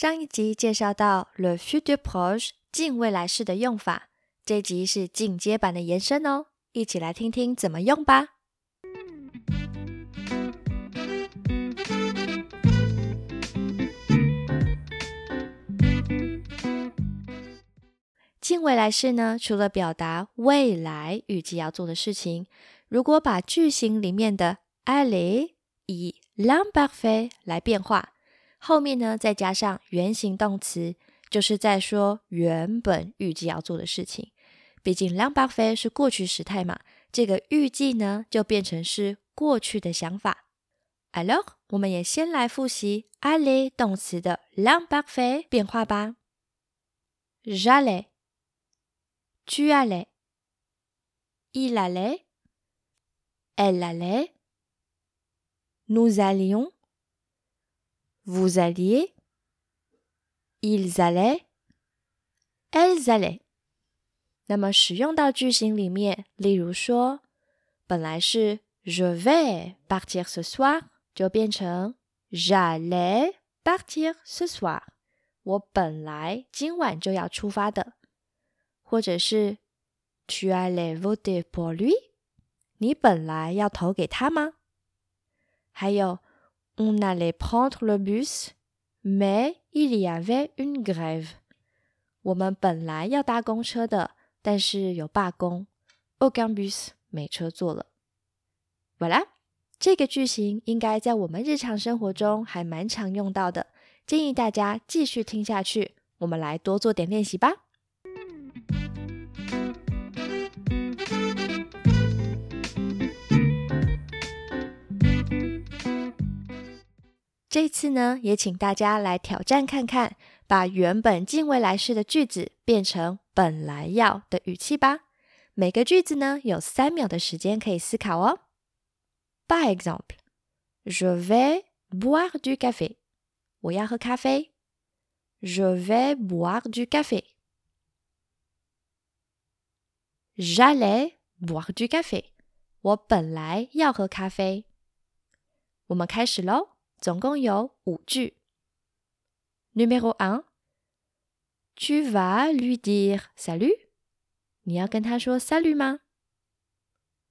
上一集介绍到 le futur proche 近未来式的用法，这集是进阶版的延伸哦，一起来听听怎么用吧。近未来式呢，除了表达未来预计要做的事情，如果把句型里面的 alle 以 l'imparfait 来变化。后面呢，再加上原形动词，就是在说原本预计要做的事情。毕竟 l a m b a f 是过去时态嘛，这个预计呢就变成是过去的想法。Alors，我们也先来复习 a l l e 动词的 l a m b a f 变化吧。J'allais，tu allais，il allait，elle allait，nous allions。Vous alliez, ils allaient, elles allaient。那么使用到句型里面，例如说，本来是 je vais partir ce soir，就变成 j'allais partir ce soir。我本来今晚就要出发的。或者是 tu allais voter pour lui，你本来要投给他吗？还有。On allait prendre le bus, mais il y avait une grève. 我们本来要搭公车的，但是有罢工。Aucun bus，没车坐了。Voilà，这个句型应该在我们日常生活中还蛮常用到的。建议大家继续听下去，我们来多做点练习吧。这次呢，也请大家来挑战看看，把原本近未来式的句子变成本来要的语气吧。每个句子呢，有三秒的时间可以思考哦。By example，je vais boire du café。我要喝咖啡。Je vais boire du café。J'allais boire du café。我本来要喝咖啡。我们开始喽。总共有五句。Numéro un, tu vas lui dire salut。你要跟他说 salut 吗？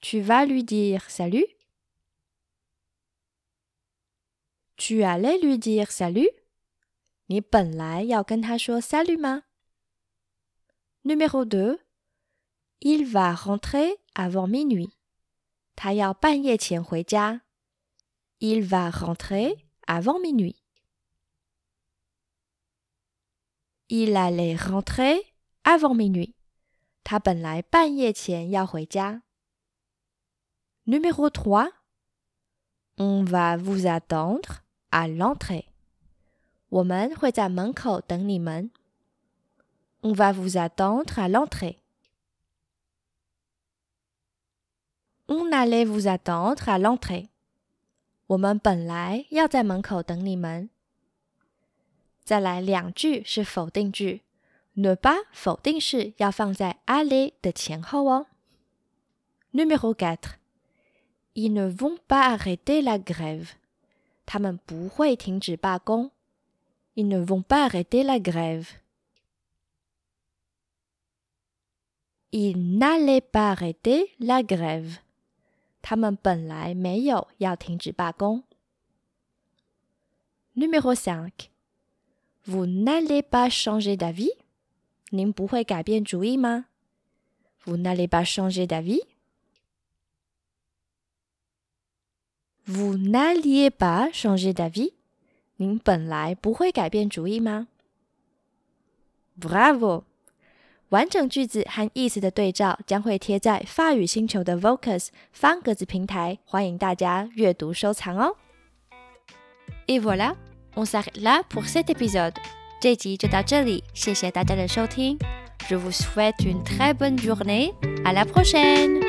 Tu vas lui dire salut。Tu allais lui dire salut。你本来要跟他说 salut 吗？Numéro deux, il va rentrer avant minuit。他要半夜前回家。 Il va rentrer avant minuit. Il allait rentrer avant minuit. Numéro 3. On va vous attendre à l'entrée. On va vous attendre à l'entrée. On allait vous attendre à l'entrée. 我们本来要在门口等你们。再来两句是否定句，ne pas 否定式要放在 aller 的前后哦。Numéro quatre, ils ne vont pas arrêter la grève。他们不会停止罢工。Ils ne vont pas arrêter la grève。Ils n'allaient pas arrêter la grève。 他们本来没有要停止罢工。Numéro cinq, vous n'allez pas changer d'avis？您不会改变主意吗？Vous n'allez pas changer d'avis? Vous n'alliez pas changer d'avis？您本来不会改变主意吗？Bravo！ 完整句子和意思的对照将会贴在法语星球的 Vocus 方格子平台，欢迎大家阅读收藏哦。Et voilà, on s'arrête là pour cet épisode。这集就到这里，谢谢大家的收听。Je vous souhaite une très bonne journée. À la prochaine.